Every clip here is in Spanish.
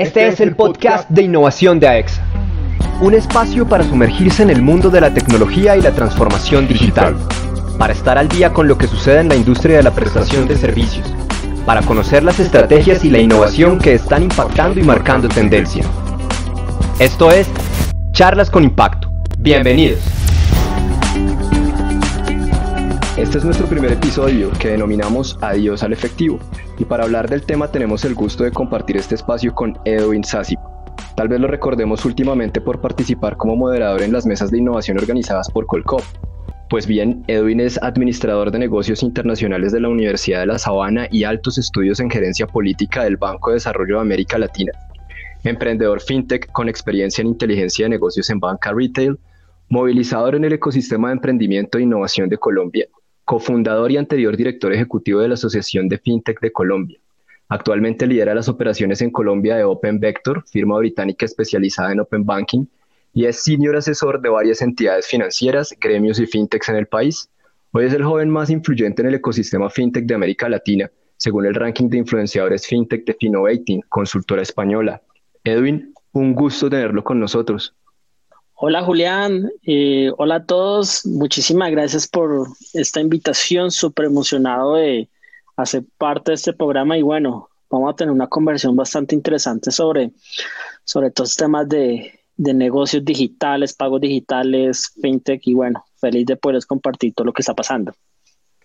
Este es el podcast de innovación de AEXA, un espacio para sumergirse en el mundo de la tecnología y la transformación digital, para estar al día con lo que sucede en la industria de la prestación de servicios, para conocer las estrategias y la innovación que están impactando y marcando tendencia. Esto es Charlas con Impacto. Bienvenidos. Este es nuestro primer episodio que denominamos Adiós al efectivo y para hablar del tema tenemos el gusto de compartir este espacio con Edwin Sasip. Tal vez lo recordemos últimamente por participar como moderador en las mesas de innovación organizadas por Colcop. Pues bien, Edwin es administrador de negocios internacionales de la Universidad de La Sabana y altos estudios en gerencia política del Banco de Desarrollo de América Latina. Emprendedor fintech con experiencia en inteligencia de negocios en banca retail, movilizador en el ecosistema de emprendimiento e innovación de Colombia cofundador y anterior director ejecutivo de la Asociación de FinTech de Colombia. Actualmente lidera las operaciones en Colombia de Open Vector, firma británica especializada en Open Banking, y es senior asesor de varias entidades financieras, gremios y fintechs en el país. Hoy es el joven más influyente en el ecosistema fintech de América Latina, según el ranking de influenciadores fintech de Finovating, consultora española. Edwin, un gusto tenerlo con nosotros. Hola Julián, eh, hola a todos, muchísimas gracias por esta invitación, súper emocionado de hacer parte de este programa. Y bueno, vamos a tener una conversación bastante interesante sobre, sobre estos temas de, de negocios digitales, pagos digitales, fintech. Y bueno, feliz de poder compartir todo lo que está pasando.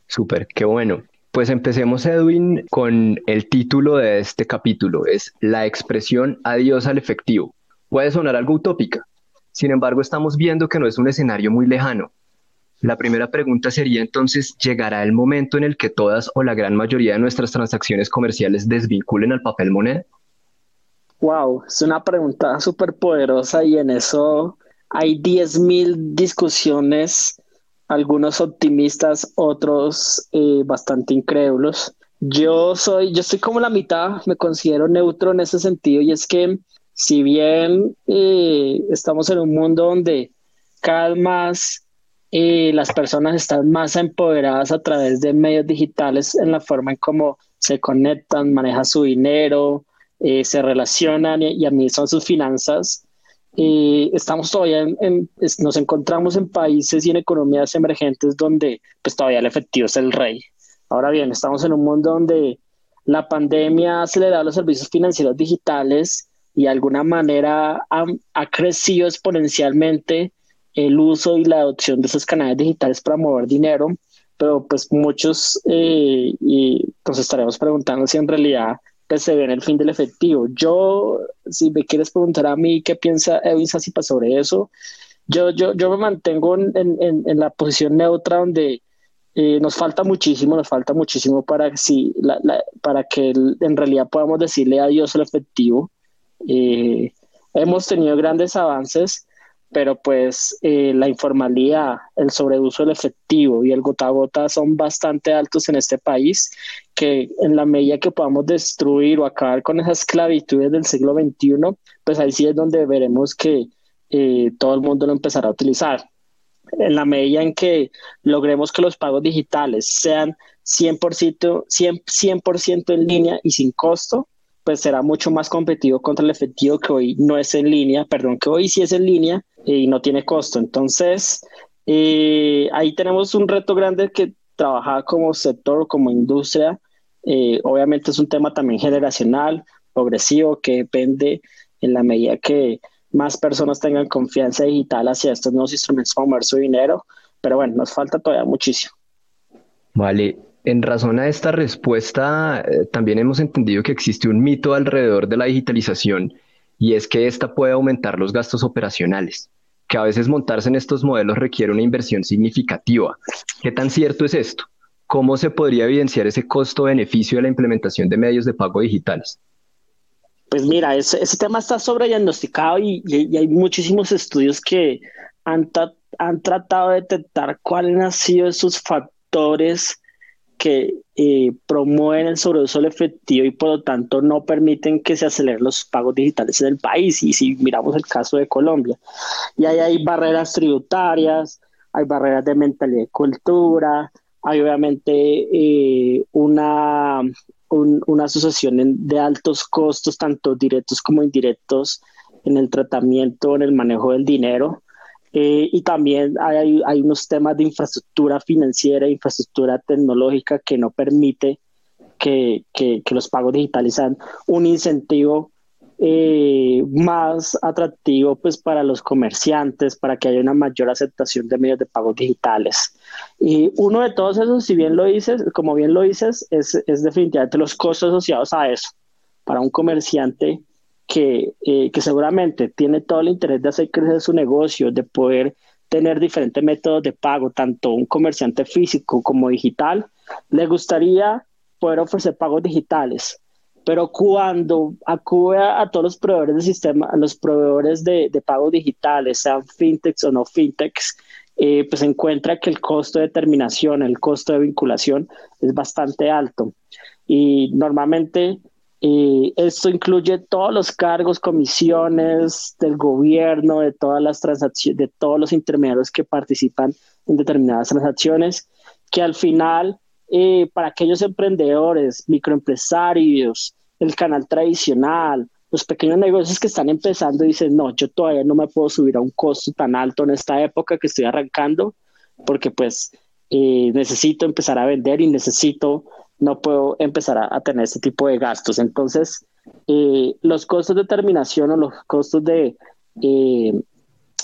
Súper, qué bueno. Pues empecemos, Edwin, con el título de este capítulo, es La expresión adiós al efectivo. Puede sonar algo utópica, sin embargo, estamos viendo que no es un escenario muy lejano. La primera pregunta sería entonces, ¿llegará el momento en el que todas o la gran mayoría de nuestras transacciones comerciales desvinculen al papel moneda? Wow, es una pregunta súper poderosa y en eso hay 10.000 discusiones, algunos optimistas, otros eh, bastante incrédulos. Yo soy, yo estoy como la mitad, me considero neutro en ese sentido y es que si bien eh, estamos en un mundo donde cada vez más eh, las personas están más empoderadas a través de medios digitales en la forma en cómo se conectan, manejan su dinero, eh, se relacionan y, administran sus finanzas, estamos todavía nos encontramos en países y en economías emergentes donde pues todavía el efectivo es el rey. Ahora bien, estamos en un mundo donde la pandemia ha acelerado los servicios financieros digitales y de alguna manera ha, crecido exponencialmente el uso y la adopción de esos canales digitales para mover dinero, pero pues muchos eh, y nos estaremos preguntando si en realidad pues, se ve en el fin del efectivo. Yo, si me quieres preguntar a mí qué piensa Edwin Sassipa sobre eso, yo, yo, yo me mantengo en, en, en la posición neutra donde eh, nos falta muchísimo, nos falta muchísimo para, si, la, para que en realidad podamos decirle adiós al efectivo. Hemos tenido grandes avances, pero pues eh, la informalidad, el sobreuso del efectivo y el gota a gota son bastante altos en este país, que en la medida que podamos destruir o acabar con esas esclavitudes del siglo XXI, pues ahí sí es donde veremos que eh, todo el mundo lo empezará a utilizar. En la medida en que logremos que los pagos digitales sean 100%, 100, 100 en línea y sin costo, pues será mucho más competitivo contra el efectivo que hoy no es en línea, perdón, que hoy sí es en línea eh, y no tiene costo. Entonces, eh, ahí tenemos un reto grande que trabajar como sector, como industria. Eh, obviamente es un tema también generacional, progresivo, que depende en la medida que más personas tengan confianza digital hacia estos nuevos instrumentos para mover su dinero. Pero bueno, nos falta todavía muchísimo. Vale, en razón a esta respuesta, eh, también hemos entendido que existe un mito alrededor de la digitalización y es que esta puede aumentar los gastos operacionales, que a veces montarse en estos modelos requiere una inversión significativa. ¿Qué tan cierto es esto? ¿Cómo se podría evidenciar ese costo-beneficio de la implementación de medios de pago digitales? Pues mira, ese, tema está sobrediagnosticado y, y, hay muchísimos estudios que han, han tratado de detectar cuáles han sido esos factores que eh, promueven el sobreuso del efectivo y por lo tanto no permiten que se aceleren los pagos digitales en el país. Y si miramos el caso de Colombia, y ahí hay barreras tributarias, hay barreras de mentalidad y cultura, hay obviamente eh, una una asociación de altos costos, tanto directos como indirectos, en el tratamiento, en el manejo del dinero. Eh, y también hay, hay, unos temas de infraestructura financiera, infraestructura tecnológica que no permite que, que, los pagos digitales sean un incentivo eh, más atractivo pues para los comerciantes, para que haya una mayor aceptación de medios de pagos digitales. Y uno de todos esos, si bien lo dices, como bien lo dices, es, es definitivamente los costos asociados a eso. Para un comerciante que, eh, que seguramente tiene todo el interés de hacer crecer su negocio, de poder tener diferentes métodos de pago, tanto un comerciante físico como digital, le gustaría poder ofrecer pagos digitales pero cuando acude a, todos los proveedores de sistema, a los proveedores de, de pagos digitales, sean fintechs o no fintechs, eh, pues encuentra que el costo de terminación, el costo de vinculación es bastante alto. Y normalmente esto incluye todos los cargos, comisiones del gobierno, de todas las transacciones, de todos los intermediarios que participan en determinadas transacciones, que al final eh, para aquellos emprendedores, microempresarios, el canal tradicional, los pequeños negocios que están empezando dicen, no, yo todavía no me puedo subir a un costo tan alto en esta época que estoy arrancando, porque pues eh, necesito empezar a vender y necesito, no puedo empezar a, tener este tipo de gastos. Entonces, eh, los costos de terminación o los costos de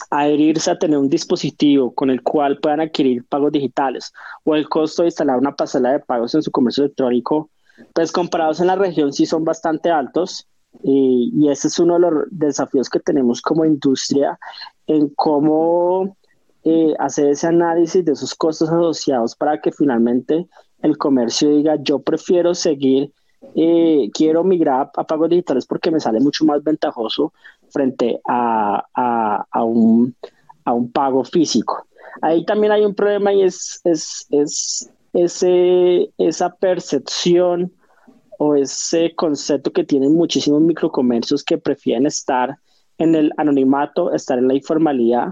adherirse a tener un dispositivo con el cual puedan adquirir pagos digitales o el costo de instalar una pasarela de pagos en su comercio electrónico, pues comparados en la región sí son bastante altos y, y ese es uno de los desafíos que tenemos como industria en cómo eh, hacer ese análisis de esos costos asociados para que finalmente el comercio diga yo prefiero seguir eh, quiero migrar a, pagos digitales porque me sale mucho más ventajoso frente a, a, un, a un pago físico. Ahí también hay un problema y es, es, es ese, esa percepción o ese concepto que tienen muchísimos microcomercios que prefieren estar en el anonimato, estar en la informalidad,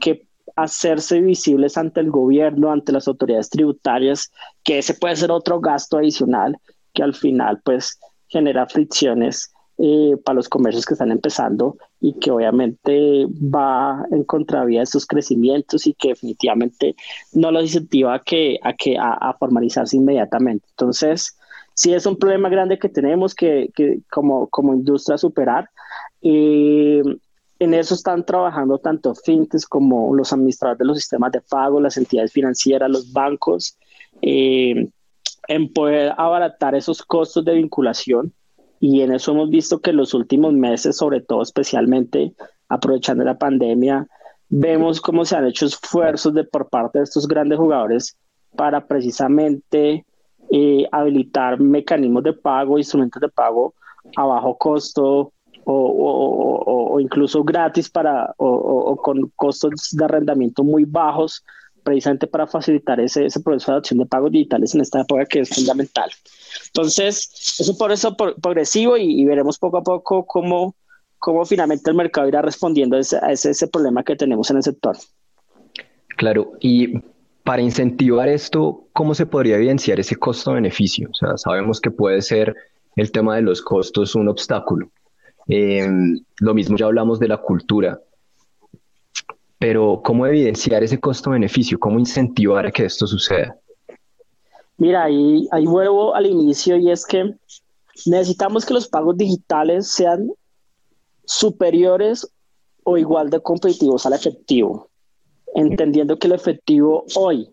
que hacerse visibles ante el gobierno, ante las autoridades tributarias, que ese puede ser otro gasto adicional que al final pues genera fricciones eh, para los comercios que están empezando y que obviamente va en contravía de sus crecimientos y que definitivamente no los incentiva a que, a, que, a, formalizarse inmediatamente. Entonces, sí es un problema grande que tenemos que, que como, como industria superar. Eh, en eso están trabajando tanto fintechs como los administradores de los sistemas de pago, las entidades financieras, los bancos, eh, en poder abaratar esos costos de vinculación. Y en eso hemos visto que en los últimos meses, sobre todo especialmente aprovechando la pandemia, vemos cómo se han hecho esfuerzos de por parte de estos grandes jugadores para precisamente eh, habilitar mecanismos de pago, instrumentos de pago a bajo costo o, o incluso gratis para o, con costos de arrendamiento muy bajos precisamente para facilitar ese, ese proceso de adopción de pagos digitales en esta época que es fundamental. Entonces, es un proceso progresivo y, veremos poco a poco cómo, cómo finalmente el mercado irá respondiendo a ese, a ese, problema que tenemos en el sector. Claro, y para incentivar esto, ¿cómo se podría evidenciar ese costo-beneficio? O sea, sabemos que puede ser el tema de los costos un obstáculo. Eh, lo mismo ya hablamos de la cultura. Pero ¿cómo evidenciar ese costo-beneficio? ¿Cómo incentivar a que esto suceda? Mira, ahí, ahí vuelvo al inicio y es que necesitamos que los pagos digitales sean superiores o igual de competitivos al efectivo, entendiendo que el efectivo hoy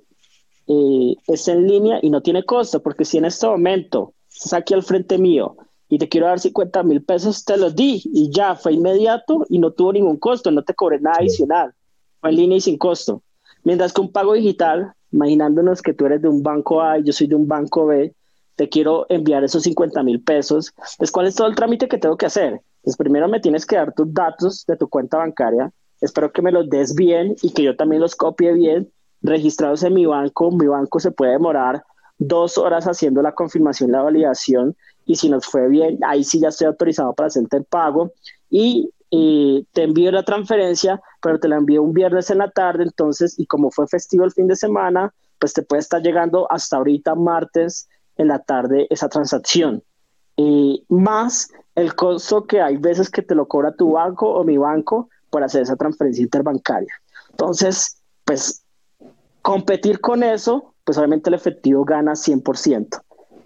eh, es en línea y no tiene costo, porque si en este momento estás aquí al frente mío y te quiero dar 50 mil pesos, te los di y ya fue inmediato y no tuvo ningún costo, no te cobré nada adicional en línea y sin costo. Mientras que un pago digital, imaginándonos que tú eres de un banco A y yo soy de un banco B, te quiero enviar esos 50 mil pesos, pues ¿cuál es todo el trámite que tengo que hacer? Pues primero me tienes que dar tus datos de tu cuenta bancaria, espero que me los des bien y que yo también los copie bien, registrados en mi banco, mi banco se puede demorar dos horas haciendo la confirmación la validación y si nos fue bien, ahí sí ya estoy autorizado para hacerte el pago y te envío la transferencia, pero te la envío un viernes en la tarde, entonces, y como fue festivo el fin de semana, pues te puede estar llegando hasta ahorita martes en la tarde esa transacción. más el costo que hay veces que te lo cobra tu banco o mi banco por hacer esa transferencia interbancaria. Entonces, pues competir con eso, pues obviamente el efectivo gana 100%.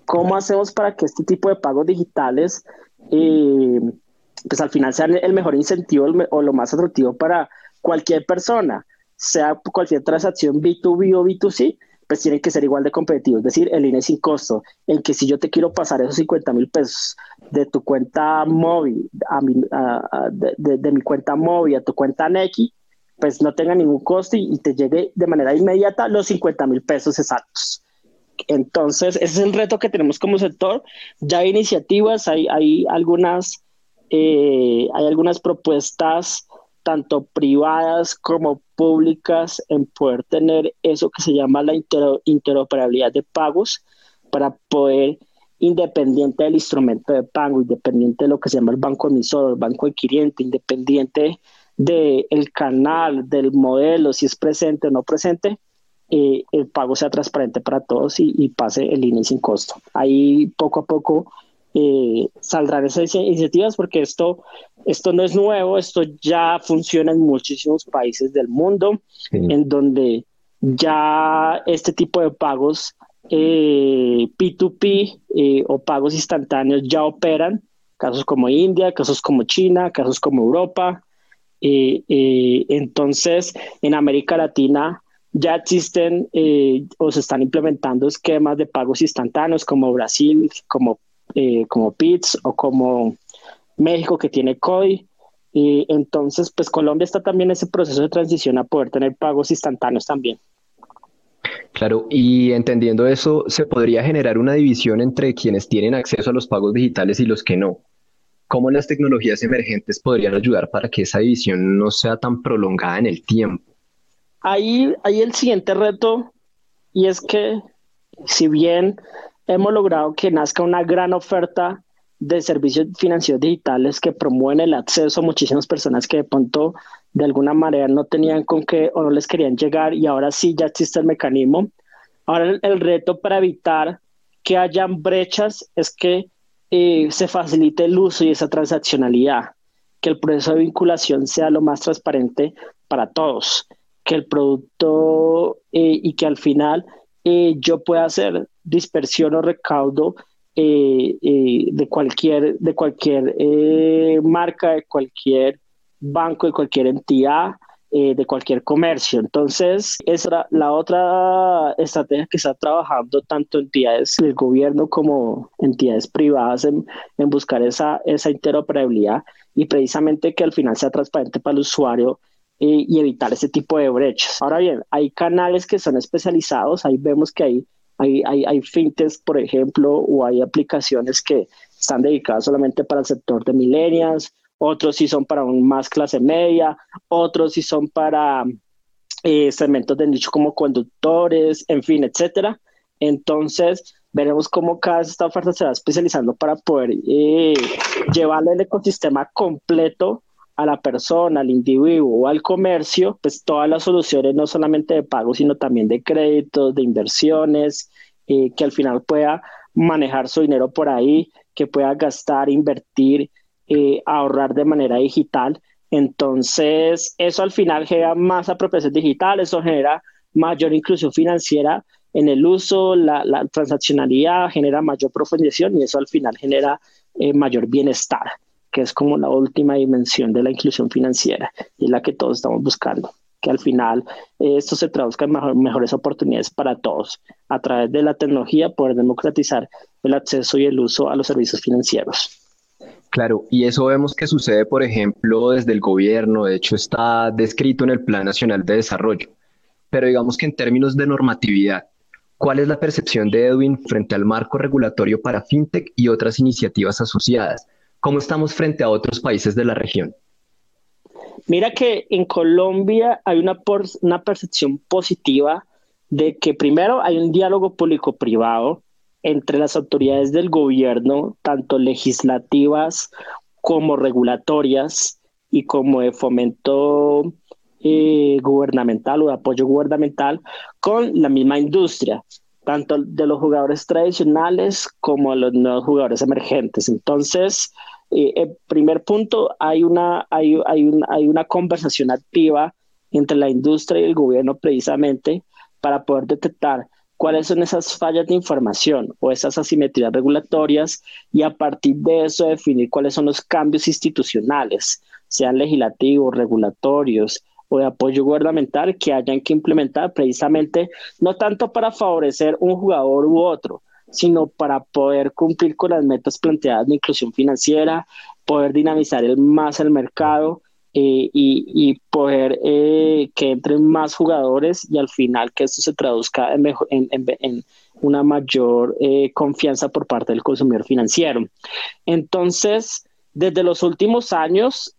¿Cómo hacemos para que este tipo de pagos digitales, eh, pues al final sean el mejor incentivo o lo más atractivo para cualquier persona, sea cualquier transacción B2B o B2C, pues tienen que ser igual de competitivos, es decir, el INE sin costo, en que si yo te quiero pasar esos 50 mil pesos de tu cuenta móvil, a mi, de, mi cuenta móvil a tu cuenta Neki, pues no tenga ningún costo y, te llegue de manera inmediata los 50 mil pesos exactos. Entonces, ese es el reto que tenemos como sector. Ya hay iniciativas, hay, hay, algunas, eh, hay algunas propuestas tanto privadas como públicas en poder tener eso que se llama la interoperabilidad de pagos para poder, independiente del instrumento de pago, independiente de lo que se llama el banco emisor, el banco adquiriente, independiente del canal, del modelo, si es presente o no presente, eh, el pago sea transparente para todos y, y pase el INE sin costo. Ahí poco a poco eh, saldrán esas iniciativas porque esto, esto no es nuevo, esto ya funciona en muchísimos países del mundo, en donde ya este tipo de pagos eh, P2P eh, o pagos instantáneos ya operan, casos como India, casos como China, casos como Europa. entonces, en América Latina ya existen o se están implementando esquemas de pagos instantáneos como Brasil, como eh, como PITS o como México que tiene COI. Y entonces, pues Colombia está también en ese proceso de transición a poder tener pagos instantáneos también. Claro, y entendiendo eso, se podría generar una división entre quienes tienen acceso a los pagos digitales y los que no. ¿Cómo las tecnologías emergentes podrían ayudar para que esa división no sea tan prolongada en el tiempo? Ahí, ahí el siguiente reto, y es que si bien hemos logrado que nazca una gran oferta de servicios financieros digitales que promueven el acceso a muchísimas personas que de pronto de alguna manera no tenían con qué o no les querían llegar y ahora sí ya existe el mecanismo. Ahora el, reto para evitar que hayan brechas es que eh, se facilite el uso y esa transaccionalidad, que el proceso de vinculación sea lo más transparente para todos, que el producto eh, y que al final eh, yo pueda hacer dispersión o recaudo eh, eh, de cualquier, de cualquier eh, marca, de cualquier banco, de cualquier entidad, de cualquier comercio. Entonces, esa la otra estrategia que está trabajando tanto entidades del gobierno como entidades privadas en, en buscar esa, esa interoperabilidad y precisamente que al final sea transparente para el usuario y evitar ese tipo de brechas. Ahora bien, hay canales que son especializados, ahí vemos que hay hay, hay, hay fintechs, por ejemplo, o hay aplicaciones que están dedicadas solamente para el sector de millennials, otros sí son para un más clase media, otros sí son para eh, segmentos de nicho como conductores, en fin, etcétera. Entonces, veremos cómo cada esta oferta se va especializando para poder eh, llevarle el ecosistema completo a la persona, al individuo o al comercio, pues todas las soluciones, no solamente de pago, sino también de créditos, de inversiones, eh, que al final pueda manejar su dinero por ahí, que pueda gastar, invertir, eh, ahorrar de manera digital. Entonces, eso al final genera más apropiación digital, eso genera mayor inclusión financiera en el uso, la, transaccionalidad, genera mayor profundización y eso al final genera eh, mayor bienestar que es como la última dimensión de la inclusión financiera y es la que todos estamos buscando, que al final eh, esto se traduzca en mejores oportunidades para todos, a través de la tecnología poder democratizar el acceso y el uso a los servicios financieros. Claro, y eso vemos que sucede, por ejemplo, desde el gobierno, de hecho está descrito en el Plan Nacional de Desarrollo, pero digamos que en términos de normatividad, ¿cuál es la percepción de Edwin frente al marco regulatorio para FinTech y otras iniciativas asociadas? ¿Cómo estamos frente a otros países de la región? Mira que en Colombia hay una, una percepción positiva de que primero hay un diálogo público-privado entre las autoridades del gobierno, tanto legislativas como regulatorias y como de fomento eh, gubernamental o de apoyo gubernamental con la misma industria tanto de los jugadores tradicionales como los nuevos jugadores emergentes. Entonces, eh, el primer punto, hay una, hay, hay, hay una conversación activa entre la industria y el gobierno precisamente para poder detectar cuáles son esas fallas de información o esas asimetrías regulatorias y a partir de eso definir cuáles son los cambios institucionales, sean legislativos, regulatorios o de apoyo gubernamental que hayan que implementar precisamente no tanto para favorecer un jugador u otro, sino para poder cumplir con las metas planteadas de inclusión financiera, poder dinamizar más el mercado eh, y, poder eh, que entren más jugadores y al final que esto se traduzca en, en, una mayor eh, confianza por parte del consumidor financiero. Entonces, desde los últimos años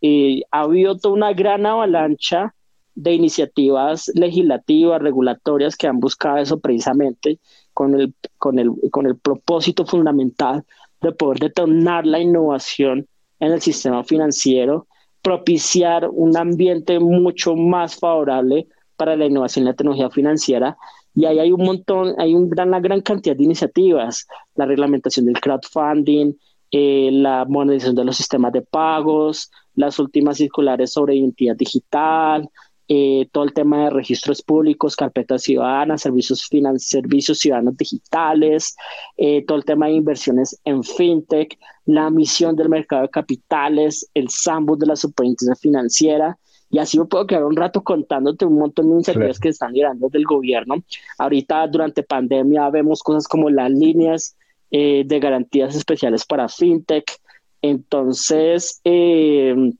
ha habido toda una gran avalancha de iniciativas legislativas, regulatorias que han buscado eso precisamente con el, con el, con el propósito fundamental de poder detonar la innovación en el sistema financiero propiciar un ambiente mucho más favorable para la innovación y la tecnología financiera. Y ahí hay un montón, hay una gran cantidad de iniciativas, la reglamentación del crowdfunding, eh, la modernización de los sistemas de pagos, las últimas circulares sobre identidad digital, eh, todo el tema de registros públicos, carpetas ciudadanas, servicios, servicios ciudadanos digitales, eh, todo el tema de inversiones en fintech, la misión del mercado de capitales, el sandbox de la superintendencia financiera. Y así me puedo quedar un rato contándote un montón de iniciativas que están llegando del gobierno. Ahorita, durante pandemia, vemos cosas como las líneas eh, de garantías especiales para fintech. Entonces, eh,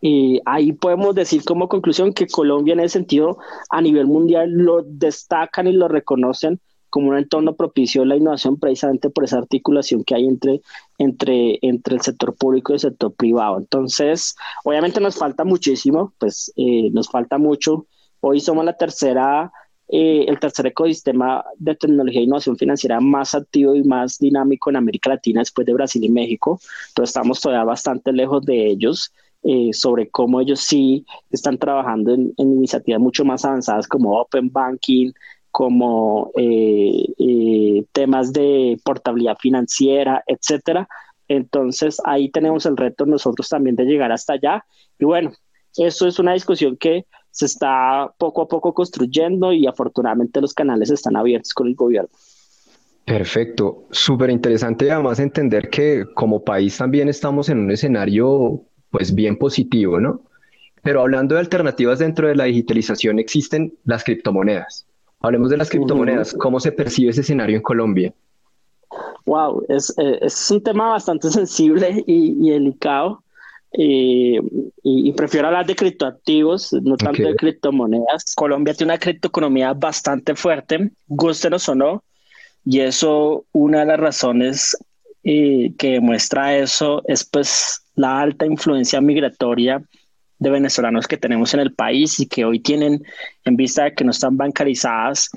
y ahí podemos decir como conclusión que Colombia en ese sentido a nivel mundial lo destacan y lo reconocen como un entorno propicio a la innovación precisamente por esa articulación que hay entre, entre, entre el sector público y el sector privado. Entonces, obviamente nos falta muchísimo, pues eh, nos falta mucho. Hoy somos la tercera, eh, el tercer ecosistema de tecnología e innovación financiera más activo y más dinámico en América Latina después de Brasil y México, pero estamos todavía bastante lejos de ellos. Eh, sobre cómo ellos sí están trabajando en, iniciativas mucho más avanzadas como Open Banking, como eh, eh, temas de portabilidad financiera, etcétera. Entonces ahí tenemos el reto nosotros también de llegar hasta allá. Y bueno, eso es una discusión que se está poco a poco construyendo y afortunadamente los canales están abiertos con el gobierno. Perfecto, súper interesante además entender que como país también estamos en un escenario pues bien positivo, ¿no? Pero hablando de alternativas dentro de la digitalización, existen las criptomonedas. Hablemos de las criptomonedas. ¿Cómo se percibe ese escenario en Colombia? Wow, es, eh, es un tema bastante sensible y, delicado. y, prefiero hablar de criptoactivos, no tanto de criptomonedas. Colombia tiene una criptoeconomía bastante fuerte, gustenos o no, y eso, una de las razones eh, que demuestra eso es pues la alta influencia migratoria de venezolanos que tenemos en el país y que hoy tienen, en vista de que no están bancarizadas,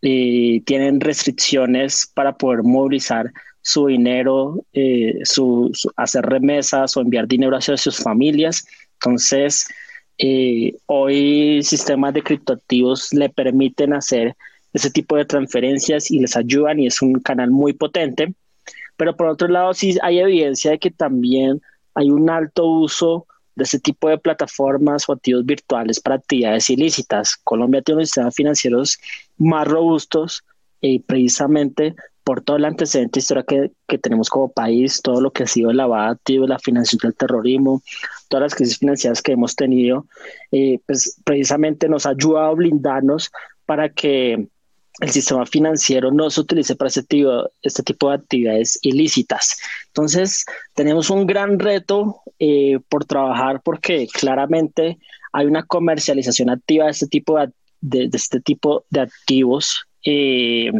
tienen restricciones para poder movilizar su dinero, eh, su, hacer remesas o enviar dinero hacia sus familias. Entonces, eh, hoy sistemas de criptoactivos le permiten hacer ese tipo de transferencias y les ayudan y es un canal muy potente. Pero por otro lado, sí hay evidencia de que también hay un alto uso de ese tipo de plataformas o activos virtuales para actividades ilícitas. Colombia tiene unos sistemas financieros más robustos y precisamente por todo el antecedente histórico que, que, tenemos como país, todo lo que ha sido el lavado activo, la financiación del terrorismo, todas las crisis financieras que hemos tenido, eh, pues precisamente nos ayuda a blindarnos para que el sistema financiero no se utilice para este tipo, este tipo de actividades ilícitas. Entonces, tenemos un gran reto eh, por trabajar porque claramente hay una comercialización activa de este tipo de, este tipo de activos. Eh,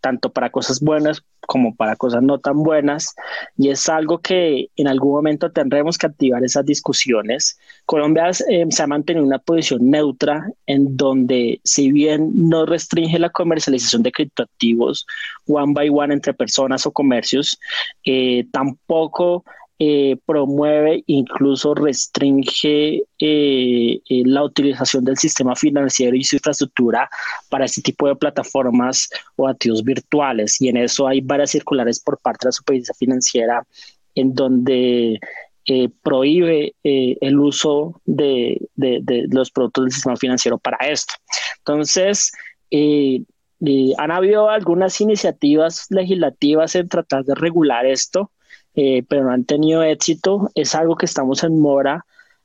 tanto para cosas buenas como para cosas no tan buenas, y es algo que en algún momento tendremos que activar esas discusiones. Colombia eh, se ha mantenido una posición neutra en donde, si bien no restringe la comercialización de criptoactivos one by one entre personas o comercios, eh, tampoco eh, promueve, incluso restringe eh, eh, la utilización del sistema financiero y su infraestructura para este tipo de plataformas o activos virtuales. Y en eso hay varias circulares por parte de la supervisión financiera en donde prohíbe el uso de, de, los productos del sistema financiero para esto. Entonces, han habido algunas iniciativas legislativas en tratar de regular esto eh, pero no han tenido éxito. Es algo que estamos en mora,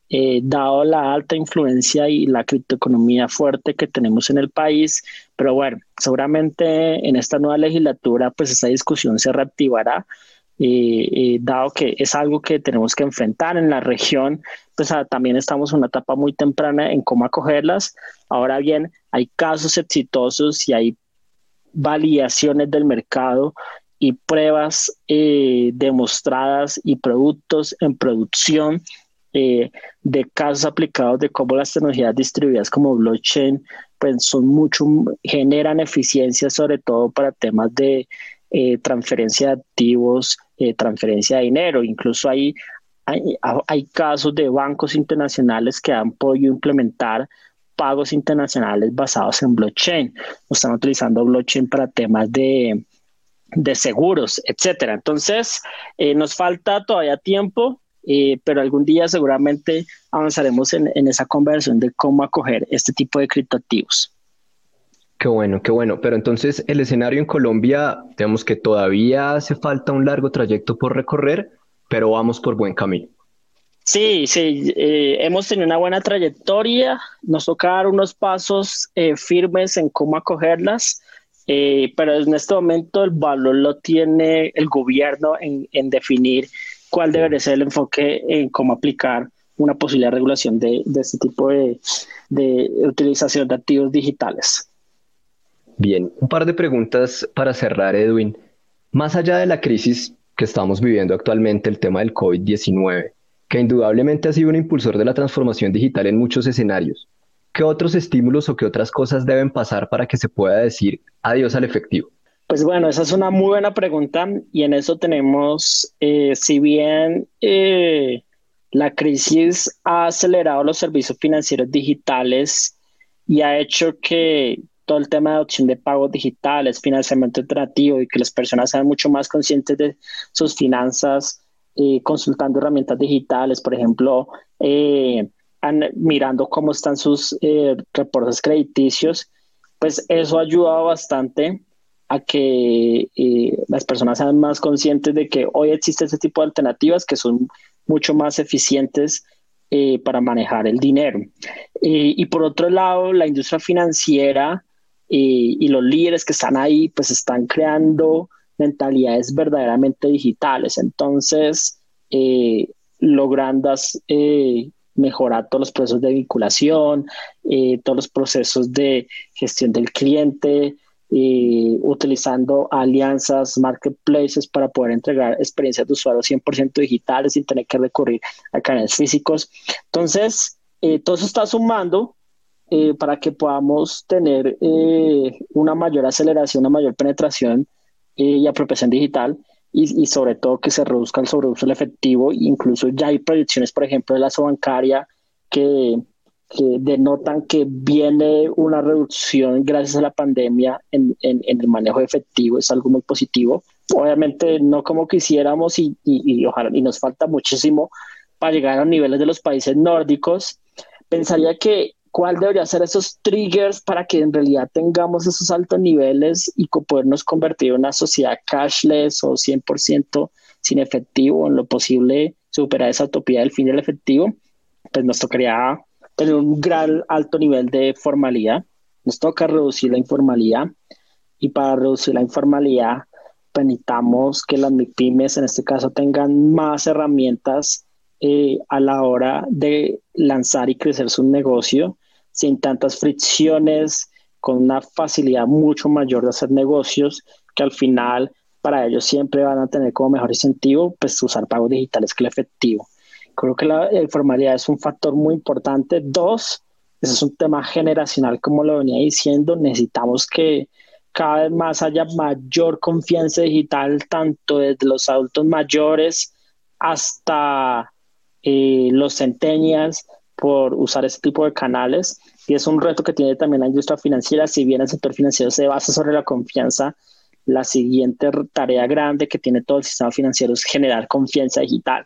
eh, dado la alta influencia y la criptoeconomía fuerte que tenemos en el país. Pero bueno, seguramente en esta nueva legislatura, pues esa discusión se reactivará. Eh, dado que es algo que tenemos que enfrentar en la región, pues ah, también estamos en una etapa muy temprana en cómo acogerlas. Ahora bien, hay casos exitosos y hay validaciones del mercado y pruebas eh, demostradas y productos en producción eh, de casos aplicados de cómo las tecnologías distribuidas como blockchain pues son mucho, generan eficiencia sobre todo para temas de eh, transferencia de activos, transferencia de dinero. Incluso hay, hay, hay casos de bancos internacionales que han podido implementar pagos internacionales basados en blockchain. Están utilizando blockchain para temas de de seguros, etcétera. Entonces, eh, nos falta todavía tiempo, eh, pero algún día seguramente avanzaremos en, esa conversación de cómo acoger este tipo de criptoactivos. Qué bueno, qué bueno. Pero entonces el escenario en Colombia, tenemos que todavía hace falta un largo trayecto por recorrer, pero vamos por buen camino. Sí, sí, eh, hemos tenido una buena trayectoria, nos toca dar unos pasos firmes en cómo acogerlas. Eh, pero en este momento el valor lo tiene el gobierno en, definir cuál debería ser el enfoque en cómo aplicar una posible regulación de, este tipo de, de, utilización de activos digitales. Bien, un par de preguntas para cerrar, Edwin. Más allá de la crisis que estamos viviendo actualmente, el tema del COVID-19, que indudablemente ha sido un impulsor de la transformación digital en muchos escenarios, ¿Qué otros estímulos o qué otras cosas deben pasar para que se pueda decir adiós al efectivo? Pues bueno, esa es una muy buena pregunta y en eso tenemos, eh, si bien eh, la crisis ha acelerado los servicios financieros digitales y ha hecho que todo el tema de adopción de pagos digitales, financiamiento alternativo y que las personas sean mucho más conscientes de sus finanzas, eh, consultando herramientas digitales, por ejemplo, mirando cómo están sus eh, reportes crediticios, pues eso ha ayudado bastante a que eh, las personas sean más conscientes de que hoy existe este tipo de alternativas que son mucho más eficientes eh, para manejar el dinero. y por otro lado, la industria financiera y los líderes que están ahí, pues están creando mentalidades verdaderamente digitales. Entonces, logrando mejorar todos los procesos de vinculación, eh, todos los procesos de gestión del cliente, eh, utilizando alianzas, marketplaces para poder entregar experiencias de usuario 100% digitales sin tener que recurrir a canales físicos. Entonces, eh, todo eso está sumando para que podamos tener una mayor aceleración, una mayor penetración y apropiación digital y, sobre todo que se reduzca el sobreuso del efectivo. Incluso ya hay proyecciones, por ejemplo, de la bancaria que, que denotan que viene una reducción gracias a la pandemia en, en, el manejo de efectivo. Es algo muy positivo. Obviamente no como quisiéramos y, y, ojalá, y nos falta muchísimo para llegar a niveles de los países nórdicos. Pensaría que cuál debería ser esos triggers para que en realidad tengamos esos altos niveles y podernos convertir en una sociedad cashless o 100% sin efectivo, en lo posible superar esa utopía del fin del efectivo, pues nos tocaría tener un gran alto nivel de formalidad, nos toca reducir la informalidad y para reducir la informalidad necesitamos que las MIPIMES en este caso tengan más herramientas eh, a la hora de lanzar y crecer su negocio sin tantas fricciones, con una facilidad mucho mayor de hacer negocios que al final para ellos siempre van a tener como mejor incentivo pues usar pagos digitales que el efectivo. Creo que la informalidad es un factor muy importante. Dos, ese es un tema generacional, como lo venía diciendo, necesitamos que cada vez más haya mayor confianza digital, tanto desde los adultos mayores hasta eh, los centenias por usar ese tipo de canales. Y es un reto que tiene también la industria financiera. Si bien el sector financiero se basa sobre la confianza, la siguiente tarea grande que tiene todo el sistema financiero es generar confianza digital.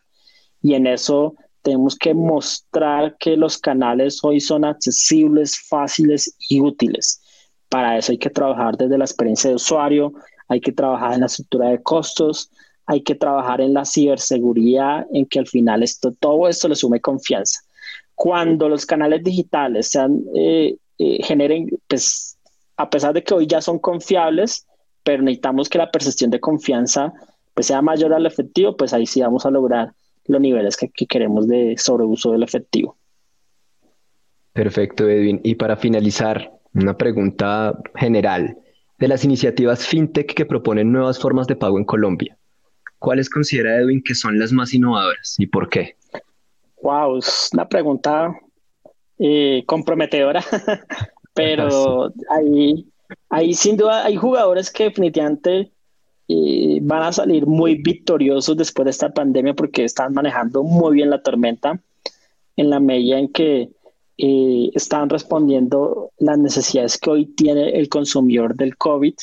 Y en eso tenemos que mostrar que los canales hoy son accesibles, fáciles y útiles. Para eso hay que trabajar desde la experiencia de usuario, hay que trabajar en la estructura de costos, hay que trabajar en la ciberseguridad, en que al final esto, todo esto le sume confianza. Cuando los canales digitales sean, eh, eh, generen, pues a pesar de que hoy ya son confiables, pero necesitamos que la percepción de confianza pues, sea mayor al efectivo, pues ahí sí vamos a lograr los niveles que, que queremos de sobreuso del efectivo. Perfecto, Edwin. Y para finalizar, una pregunta general de las iniciativas fintech que proponen nuevas formas de pago en Colombia. ¿Cuáles considera Edwin que son las más innovadoras y por qué? Wow, es una pregunta eh, comprometedora, pero ahí, ahí sin duda hay jugadores que definitivamente eh, van a salir muy victoriosos después de esta pandemia porque están manejando muy bien la tormenta en la medida en que eh, están respondiendo las necesidades que hoy tiene el consumidor del COVID.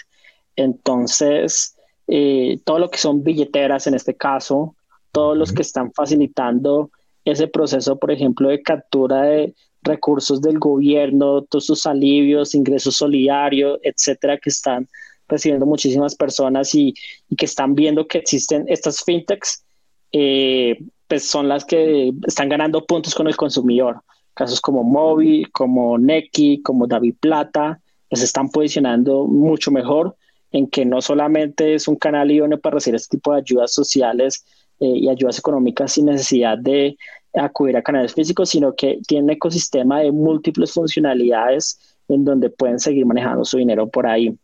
Entonces, eh, todo lo que son billeteras en este caso, todos los que están facilitando ese proceso, por ejemplo, de captura de recursos del gobierno, todos sus alivios, ingresos solidarios, etcétera, que están recibiendo muchísimas personas y, que están viendo que existen estas fintechs, eh, pues son las que están ganando puntos con el consumidor. Casos como Mobi, como Neki, como David Plata, se están posicionando mucho mejor en que no solamente es un canal idóneo para recibir este tipo de ayudas sociales eh, y ayudas económicas sin necesidad de acudir a canales físicos, sino que tiene un ecosistema de múltiples funcionalidades en donde pueden seguir manejando su dinero por ahí.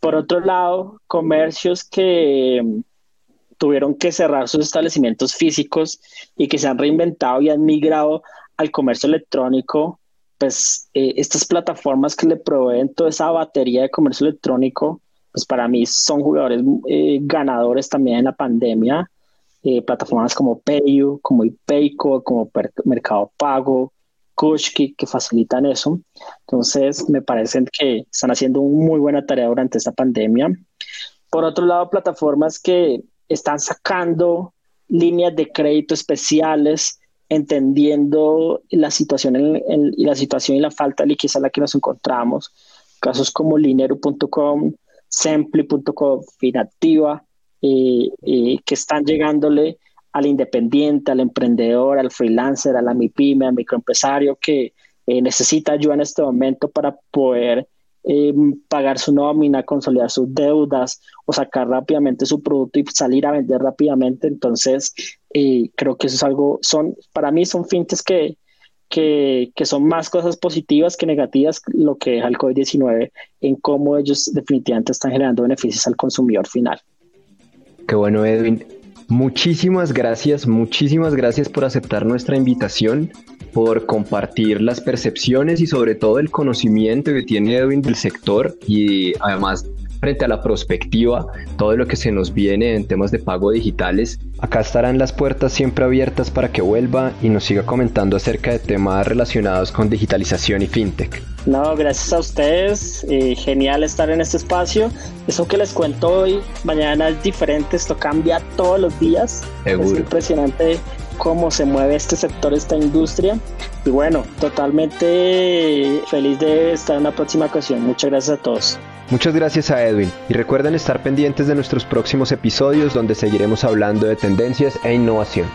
Por otro lado, comercios que mm, tuvieron que cerrar sus establecimientos físicos y que se han reinventado y han migrado al comercio electrónico, pues eh, estas plataformas que le proveen toda esa batería de comercio electrónico, pues para mí son jugadores eh, ganadores también en la pandemia. Eh, plataformas como Payu, como Ipayco, como Mercado Pago, Kushki, que facilitan eso. Entonces, me parecen que están haciendo una muy buena tarea durante esta pandemia. Por otro lado, plataformas que están sacando líneas de crédito especiales entendiendo la situación y la situación y la falta de liquidez a la que nos encontramos. Casos como linero.com, sempli.com, Finactiva, eh, eh, que están llegándole al independiente, al emprendedor, al freelancer, a la MIPYME, al microempresario que eh, necesita ayuda en este momento para poder pagar su nómina, consolidar sus deudas o sacar rápidamente su producto y salir a vender rápidamente. Entonces, y creo que eso es algo, son, para mí son fintes que, que, que, son más cosas positivas que negativas lo que deja el COVID-19 en cómo ellos definitivamente están generando beneficios al consumidor final. Qué bueno, Edwin. Muchísimas gracias, muchísimas gracias por aceptar nuestra invitación, por compartir las percepciones y sobre todo el conocimiento que tiene Edwin del sector y además frente a la prospectiva, todo lo que se nos viene en temas de pago digitales. Acá estarán las puertas siempre abiertas para que vuelva y nos siga comentando acerca de temas relacionados con digitalización y fintech. No, gracias a ustedes. Eh, genial estar en este espacio. Eso que les cuento hoy, mañana es diferente. Esto cambia todos los días. Es impresionante cómo se mueve este sector, esta industria. Y bueno, totalmente feliz de estar en la próxima ocasión. Muchas gracias a todos. Muchas gracias a Edwin y recuerden estar pendientes de nuestros próximos episodios donde seguiremos hablando de tendencias e innovación.